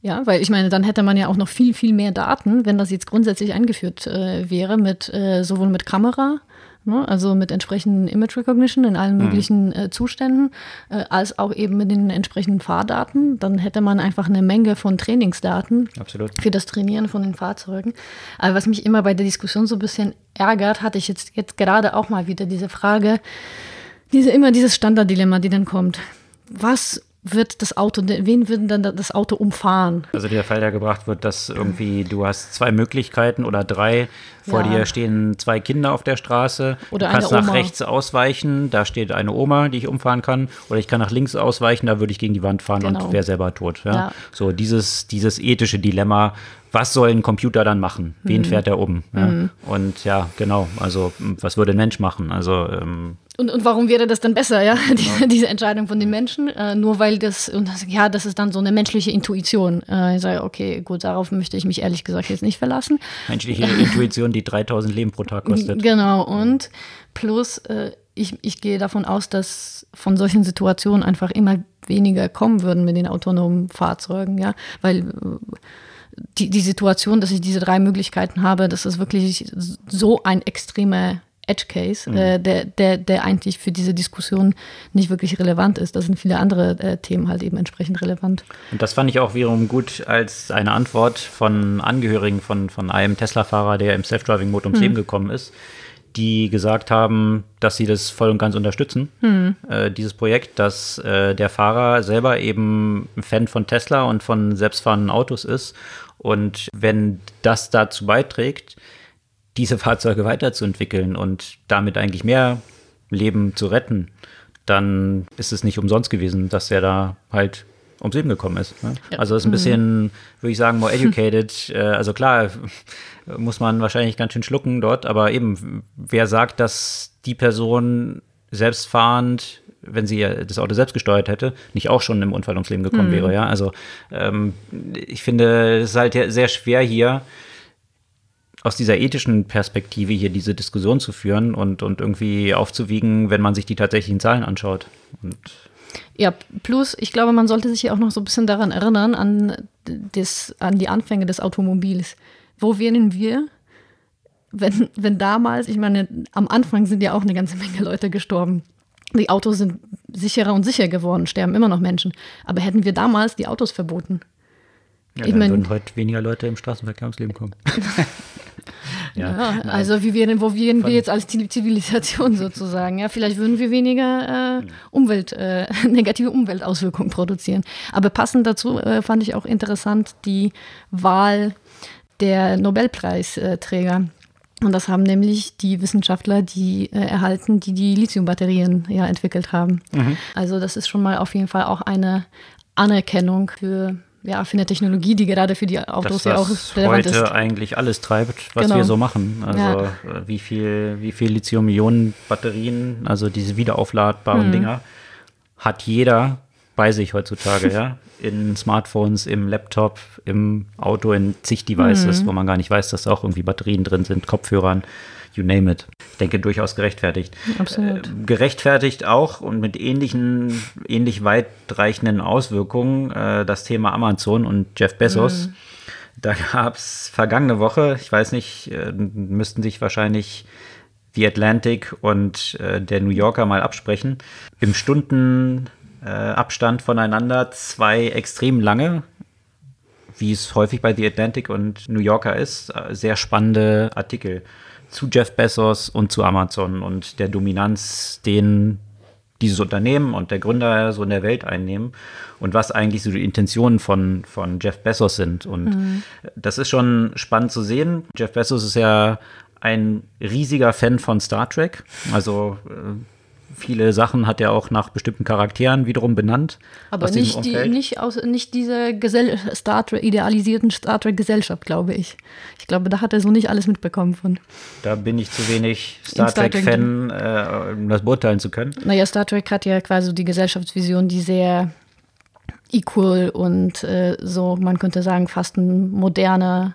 Ja, weil ich meine, dann hätte man ja auch noch viel, viel mehr Daten, wenn das jetzt grundsätzlich eingeführt äh, wäre, mit äh, sowohl mit Kamera, ne, also mit entsprechenden Image Recognition in allen mhm. möglichen äh, Zuständen, äh, als auch eben mit den entsprechenden Fahrdaten. Dann hätte man einfach eine Menge von Trainingsdaten Absolut. für das Trainieren von den Fahrzeugen. Aber was mich immer bei der Diskussion so ein bisschen ärgert, hatte ich jetzt, jetzt gerade auch mal wieder diese Frage, diese, immer dieses Standarddilemma, die dann kommt. Was wird das Auto, wen wird dann das Auto umfahren? Also der Fall, der gebracht wird, dass irgendwie du hast zwei Möglichkeiten oder drei. Vor ja. dir stehen zwei Kinder auf der Straße. Oder du kannst nach rechts ausweichen, da steht eine Oma, die ich umfahren kann. Oder ich kann nach links ausweichen, da würde ich gegen die Wand fahren genau. und wäre selber tot. Ja? ja? So dieses, dieses ethische Dilemma, was soll ein Computer dann machen? Wen mhm. fährt er um? Ja? Mhm. Und ja, genau, also was würde ein Mensch machen? Also ähm, und, und warum wäre das dann besser, ja, die, diese Entscheidung von den Menschen? Äh, nur weil das, und das, ja, das ist dann so eine menschliche Intuition. Äh, ich sage, okay, gut, darauf möchte ich mich ehrlich gesagt jetzt nicht verlassen. Menschliche Intuition, die 3000 Leben pro Tag kostet. Genau, und plus, äh, ich, ich gehe davon aus, dass von solchen Situationen einfach immer weniger kommen würden mit den autonomen Fahrzeugen, ja, weil äh, die, die Situation, dass ich diese drei Möglichkeiten habe, das ist wirklich so ein extremer Edge Case, mhm. äh, der, der, der eigentlich für diese Diskussion nicht wirklich relevant ist. Da sind viele andere äh, Themen halt eben entsprechend relevant. Und das fand ich auch wiederum gut als eine Antwort von Angehörigen von, von einem Tesla-Fahrer, der im Self-Driving-Mode ums mhm. Leben gekommen ist, die gesagt haben, dass sie das voll und ganz unterstützen, mhm. äh, dieses Projekt, dass äh, der Fahrer selber eben ein Fan von Tesla und von selbstfahrenden Autos ist. Und wenn das dazu beiträgt, diese Fahrzeuge weiterzuentwickeln und damit eigentlich mehr Leben zu retten, dann ist es nicht umsonst gewesen, dass er da halt ums Leben gekommen ist. Ne? Ja. Also ist ein bisschen, mhm. würde ich sagen, more educated. äh, also klar, muss man wahrscheinlich ganz schön schlucken dort, aber eben, wer sagt, dass die Person selbstfahrend, wenn sie das Auto selbst gesteuert hätte, nicht auch schon im Unfall ums Leben gekommen mhm. wäre, ja? Also ähm, ich finde, es ist halt sehr schwer hier, aus dieser ethischen Perspektive hier diese Diskussion zu führen und, und irgendwie aufzuwiegen, wenn man sich die tatsächlichen Zahlen anschaut. Und ja, plus, ich glaube, man sollte sich ja auch noch so ein bisschen daran erinnern, an, das, an die Anfänge des Automobils. Wo wären wir, wenn, wenn damals, ich meine, am Anfang sind ja auch eine ganze Menge Leute gestorben. Die Autos sind sicherer und sicher geworden, sterben immer noch Menschen. Aber hätten wir damals die Autos verboten? Ja, ich dann mein, würden heute weniger Leute im Straßenverkehr ums Leben kommen. ja, ja also wie wir, wo wären wir jetzt als Zivilisation sozusagen? Ja, vielleicht würden wir weniger äh, Umwelt, äh, negative Umweltauswirkungen produzieren. Aber passend dazu äh, fand ich auch interessant die Wahl der Nobelpreisträger. Und das haben nämlich die Wissenschaftler, die äh, erhalten, die die Lithiumbatterien ja entwickelt haben. Mhm. Also das ist schon mal auf jeden Fall auch eine Anerkennung für ja, für eine Technologie, die gerade für die Autos ja auch relevant heute ist. heute eigentlich alles treibt, was genau. wir so machen. Also ja. Äh, wie viel, wie viel Lithium-Ionen-Batterien, also diese wiederaufladbaren hm. Dinger, hat jeder bei sich heutzutage, ja. In Smartphones, im Laptop, im Auto, in zig Devices, hm. wo man gar nicht weiß, dass da auch irgendwie Batterien drin sind, Kopfhörern you name it. Ich denke, durchaus gerechtfertigt. Absolut. Äh, gerechtfertigt auch und mit ähnlichen, ähnlich weitreichenden Auswirkungen äh, das Thema Amazon und Jeff Bezos. Mhm. Da gab es vergangene Woche, ich weiß nicht, äh, müssten sich wahrscheinlich The Atlantic und der New Yorker mal absprechen. Im Stundenabstand voneinander zwei extrem lange, wie es häufig bei The Atlantic und New Yorker ist, sehr spannende Artikel zu Jeff Bezos und zu Amazon und der Dominanz, den dieses Unternehmen und der Gründer so in der Welt einnehmen und was eigentlich so die Intentionen von, von Jeff Bezos sind. Und mhm. das ist schon spannend zu sehen. Jeff Bezos ist ja ein riesiger Fan von Star Trek. Also äh, Viele Sachen hat er auch nach bestimmten Charakteren wiederum benannt. Aber nicht, die, nicht, aus, nicht diese Gesell Star Trek, idealisierten Star Trek-Gesellschaft, glaube ich. Ich glaube, da hat er so nicht alles mitbekommen von. Da bin ich zu wenig Star, Star Trek-Fan, äh, um das beurteilen zu können. Naja, Star Trek hat ja quasi die Gesellschaftsvision, die sehr equal und äh, so, man könnte sagen, fast ein moderner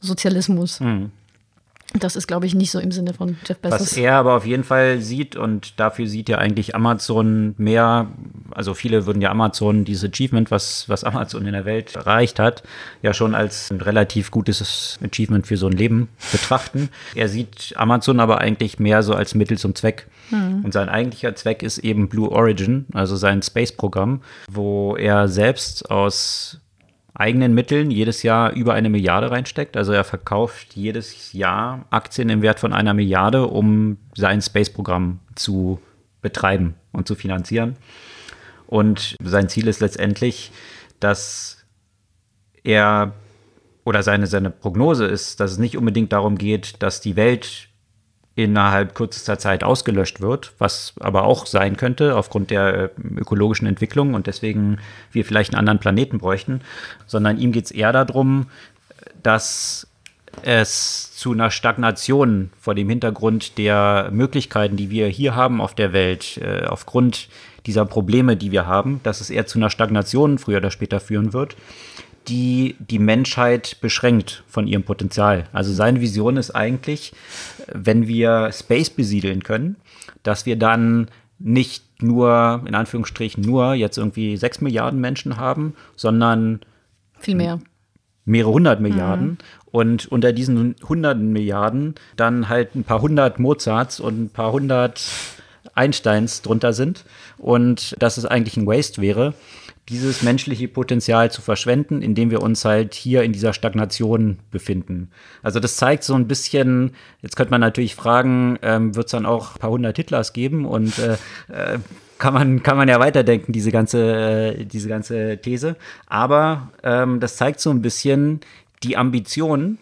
Sozialismus. Mhm. Das ist, glaube ich, nicht so im Sinne von Jeff Bezos. Was er aber auf jeden Fall sieht, und dafür sieht ja eigentlich Amazon mehr, also viele würden ja Amazon, dieses Achievement, was, was Amazon in der Welt erreicht hat, ja schon als ein relativ gutes Achievement für so ein Leben betrachten. Er sieht Amazon aber eigentlich mehr so als Mittel zum Zweck. Mhm. Und sein eigentlicher Zweck ist eben Blue Origin, also sein Space-Programm, wo er selbst aus eigenen Mitteln jedes Jahr über eine Milliarde reinsteckt. Also er verkauft jedes Jahr Aktien im Wert von einer Milliarde, um sein Space-Programm zu betreiben und zu finanzieren. Und sein Ziel ist letztendlich, dass er oder seine, seine Prognose ist, dass es nicht unbedingt darum geht, dass die Welt innerhalb kürzester Zeit ausgelöscht wird, was aber auch sein könnte aufgrund der äh, ökologischen Entwicklung und deswegen wir vielleicht einen anderen Planeten bräuchten, sondern ihm geht es eher darum, dass es zu einer Stagnation vor dem Hintergrund der Möglichkeiten, die wir hier haben auf der Welt, äh, aufgrund dieser Probleme, die wir haben, dass es eher zu einer Stagnation früher oder später führen wird die die Menschheit beschränkt von ihrem Potenzial. Also seine Vision ist eigentlich, wenn wir Space besiedeln können, dass wir dann nicht nur, in Anführungsstrichen, nur jetzt irgendwie sechs Milliarden Menschen haben, sondern viel mehr. Mehrere hundert Milliarden. Mhm. Und unter diesen hunderten Milliarden dann halt ein paar hundert Mozarts und ein paar hundert Einsteins drunter sind. Und dass es eigentlich ein Waste wäre, dieses menschliche Potenzial zu verschwenden, indem wir uns halt hier in dieser Stagnation befinden. Also das zeigt so ein bisschen, jetzt könnte man natürlich fragen, ähm, wird es dann auch ein paar hundert Hitlers geben und äh, äh, kann man, kann man ja weiterdenken, diese ganze, äh, diese ganze These. Aber ähm, das zeigt so ein bisschen die Ambitionen,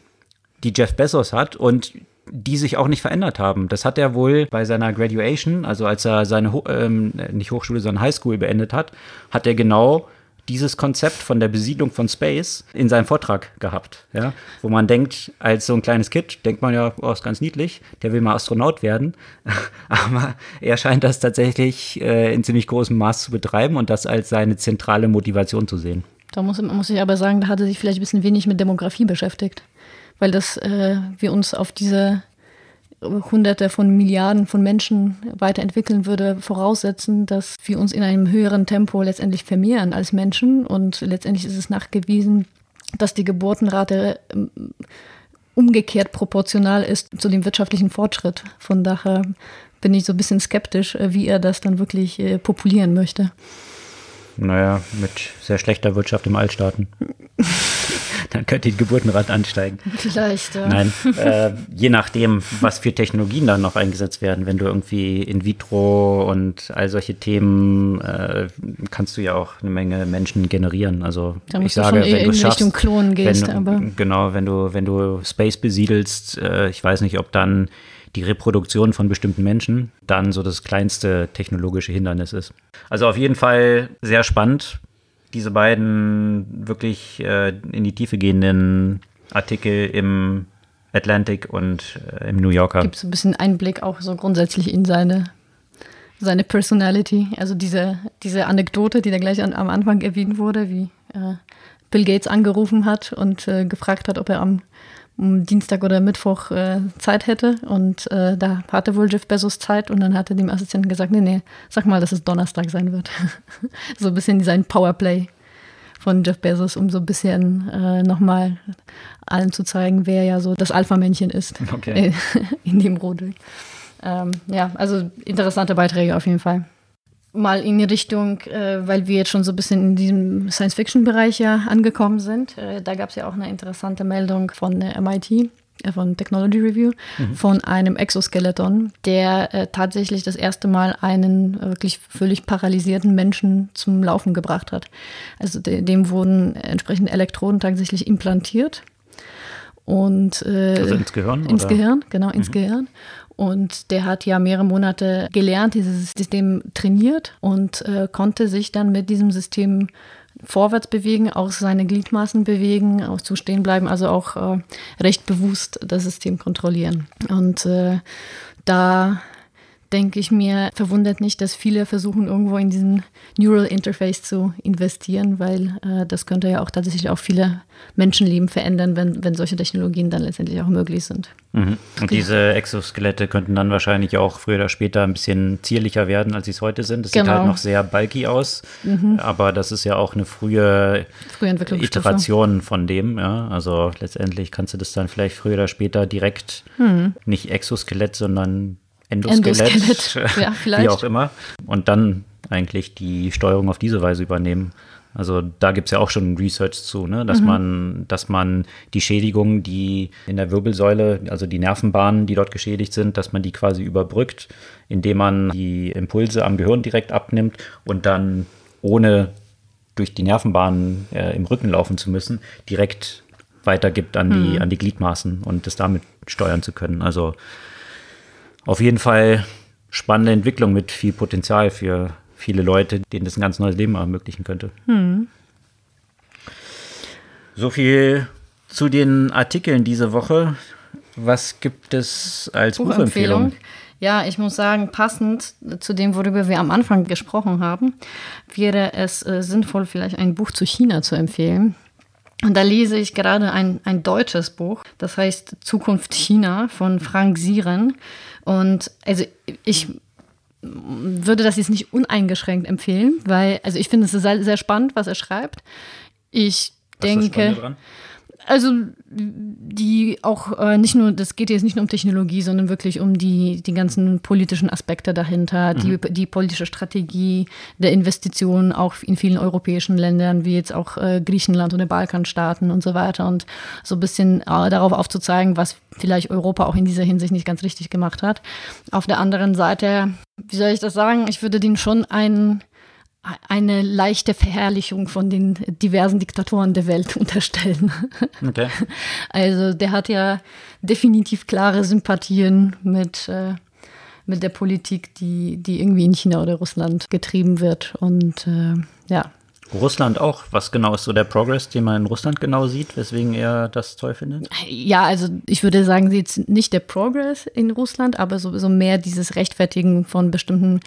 die Jeff Bezos hat und die sich auch nicht verändert haben. Das hat er wohl bei seiner Graduation, also als er seine, ähm, nicht Hochschule, sondern Highschool beendet hat, hat er genau dieses Konzept von der Besiedlung von Space in seinem Vortrag gehabt. Ja? Wo man denkt, als so ein kleines Kind, denkt man ja, oh, ist ganz niedlich, der will mal Astronaut werden. Aber er scheint das tatsächlich äh, in ziemlich großem Maß zu betreiben und das als seine zentrale Motivation zu sehen. Da muss, muss ich aber sagen, da hat er sich vielleicht ein bisschen wenig mit Demografie beschäftigt weil das äh, wir uns auf diese Hunderte von Milliarden von Menschen weiterentwickeln würde, voraussetzen, dass wir uns in einem höheren Tempo letztendlich vermehren als Menschen. Und letztendlich ist es nachgewiesen, dass die Geburtenrate ähm, umgekehrt proportional ist zu dem wirtschaftlichen Fortschritt. Von daher bin ich so ein bisschen skeptisch, äh, wie er das dann wirklich äh, populieren möchte. Naja, mit sehr schlechter Wirtschaft im Altstaaten. dann könnte die Geburtenrate ansteigen. Vielleicht, ja. Nein, äh, je nachdem, was für Technologien dann noch eingesetzt werden. Wenn du irgendwie in vitro und all solche Themen, äh, kannst du ja auch eine Menge Menschen generieren. Also da ich sage, wenn du schaffst, Richtung Klonen gehst, wenn, aber genau, wenn du wenn du Space besiedelst, äh, ich weiß nicht, ob dann die Reproduktion von bestimmten Menschen dann so das kleinste technologische Hindernis ist. Also auf jeden Fall sehr spannend diese beiden wirklich äh, in die Tiefe gehenden Artikel im Atlantic und äh, im New Yorker. Gibt es ein bisschen Einblick auch so grundsätzlich in seine, seine Personality. Also diese, diese Anekdote, die da gleich an, am Anfang erwähnt wurde, wie äh, Bill Gates angerufen hat und äh, gefragt hat, ob er am Dienstag oder Mittwoch äh, Zeit hätte. Und äh, da hatte wohl Jeff Bezos Zeit und dann hatte dem Assistenten gesagt, nee, nee, sag mal, dass es Donnerstag sein wird. so ein bisschen sein Powerplay von Jeff Bezos, um so ein bisschen äh, nochmal allen zu zeigen, wer ja so das Alpha-Männchen ist okay. in dem Rudel. Ähm, ja, also interessante Beiträge auf jeden Fall mal in die Richtung, äh, weil wir jetzt schon so ein bisschen in diesem Science-Fiction-Bereich ja angekommen sind. Äh, da gab es ja auch eine interessante Meldung von äh, MIT, äh, von Technology Review, mhm. von einem Exoskeleton, der äh, tatsächlich das erste Mal einen wirklich völlig paralysierten Menschen zum Laufen gebracht hat. Also de dem wurden entsprechende Elektroden tatsächlich implantiert. Und, äh, also ins Gehirn? Ins oder? Gehirn, genau, ins mhm. Gehirn. Und der hat ja mehrere Monate gelernt, dieses System trainiert und äh, konnte sich dann mit diesem System vorwärts bewegen, auch seine Gliedmaßen bewegen, auch zu stehen bleiben, also auch äh, recht bewusst das System kontrollieren. Und äh, da denke ich mir, verwundert nicht, dass viele versuchen, irgendwo in diesen Neural Interface zu investieren, weil äh, das könnte ja auch tatsächlich auch viele Menschenleben verändern, wenn, wenn solche Technologien dann letztendlich auch möglich sind. Mhm. Und diese Exoskelette könnten dann wahrscheinlich auch früher oder später ein bisschen zierlicher werden, als sie es heute sind. Das genau. sieht halt noch sehr bulky aus, mhm. aber das ist ja auch eine frühe, frühe Iteration von dem. Ja? Also letztendlich kannst du das dann vielleicht früher oder später direkt mhm. nicht Exoskelett, sondern Endoskelett, Endoskelett. Ja, wie auch immer. Und dann eigentlich die Steuerung auf diese Weise übernehmen. Also da gibt es ja auch schon Research zu, ne? dass, mhm. man, dass man die Schädigungen, die in der Wirbelsäule, also die Nervenbahnen, die dort geschädigt sind, dass man die quasi überbrückt, indem man die Impulse am Gehirn direkt abnimmt und dann ohne durch die Nervenbahnen äh, im Rücken laufen zu müssen, direkt weitergibt an die, mhm. an die Gliedmaßen und das damit steuern zu können. Also auf jeden Fall spannende Entwicklung mit viel Potenzial für viele Leute, denen das ein ganz neues Leben ermöglichen könnte. Mhm. So viel zu den Artikeln diese Woche. Was gibt es als Buchempfehlung? Buchempfehlung? Ja, ich muss sagen, passend zu dem, worüber wir am Anfang gesprochen haben, wäre es äh, sinnvoll, vielleicht ein Buch zu China zu empfehlen. Und da lese ich gerade ein, ein deutsches Buch, das heißt Zukunft China von Frank Sieren. Und also ich würde das jetzt nicht uneingeschränkt empfehlen, weil, also ich finde es sehr, sehr spannend, was er schreibt. Ich was denke, also die auch äh, nicht nur, das geht jetzt nicht nur um Technologie, sondern wirklich um die, die ganzen politischen Aspekte dahinter, mhm. die, die politische Strategie der Investitionen auch in vielen europäischen Ländern, wie jetzt auch äh, Griechenland und die Balkanstaaten und so weiter. Und so ein bisschen äh, darauf aufzuzeigen, was vielleicht Europa auch in dieser Hinsicht nicht ganz richtig gemacht hat. Auf der anderen Seite, wie soll ich das sagen, ich würde den schon einen eine leichte Verherrlichung von den diversen Diktatoren der Welt unterstellen. Okay. Also der hat ja definitiv klare Sympathien mit, äh, mit der Politik, die, die irgendwie in China oder Russland getrieben wird. Und äh, ja, Russland auch. Was genau ist so der Progress, den man in Russland genau sieht, weswegen er das toll findet? Ja, also ich würde sagen, jetzt nicht der Progress in Russland, aber so, so mehr dieses Rechtfertigen von bestimmten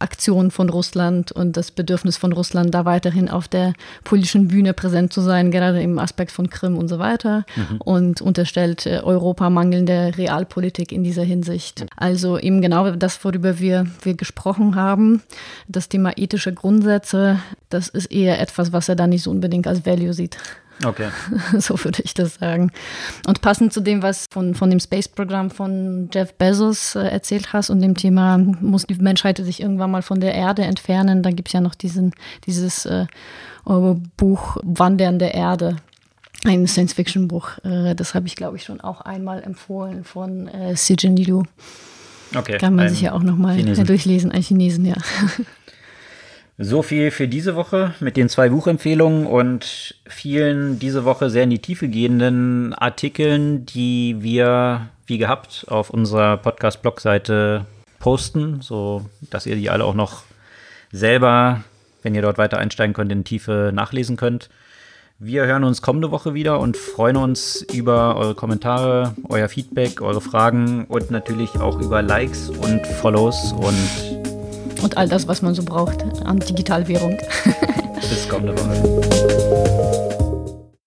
Aktionen von Russland und das Bedürfnis von Russland, da weiterhin auf der politischen Bühne präsent zu sein, gerade im Aspekt von Krim und so weiter. Mhm. Und unterstellt äh, Europa mangelnde Realpolitik in dieser Hinsicht. Also eben genau das, worüber wir, wir gesprochen haben, das Thema ethische Grundsätze, das ist eher etwas, was er da nicht so unbedingt als Value sieht. Okay. So würde ich das sagen. Und passend zu dem, was von, von dem Space-Programm von Jeff Bezos äh, erzählt hast und dem Thema, muss die Menschheit sich irgendwann mal von der Erde entfernen, dann gibt es ja noch diesen, dieses äh, Buch Wandern der Erde. Ein Science-Fiction-Buch. Äh, das habe ich, glaube ich, schon auch einmal empfohlen von äh, Sijin Liu. Okay. Kann man sich ja auch nochmal durchlesen, ein Chinesen, ja. So viel für diese Woche mit den zwei Buchempfehlungen und vielen diese Woche sehr in die Tiefe gehenden Artikeln, die wir wie gehabt auf unserer Podcast-Blog-Seite posten, so dass ihr die alle auch noch selber, wenn ihr dort weiter einsteigen könnt, in Tiefe nachlesen könnt. Wir hören uns kommende Woche wieder und freuen uns über eure Kommentare, euer Feedback, eure Fragen und natürlich auch über Likes und Follows und und all das, was man so braucht an Digitalwährung. Bis kommende Woche.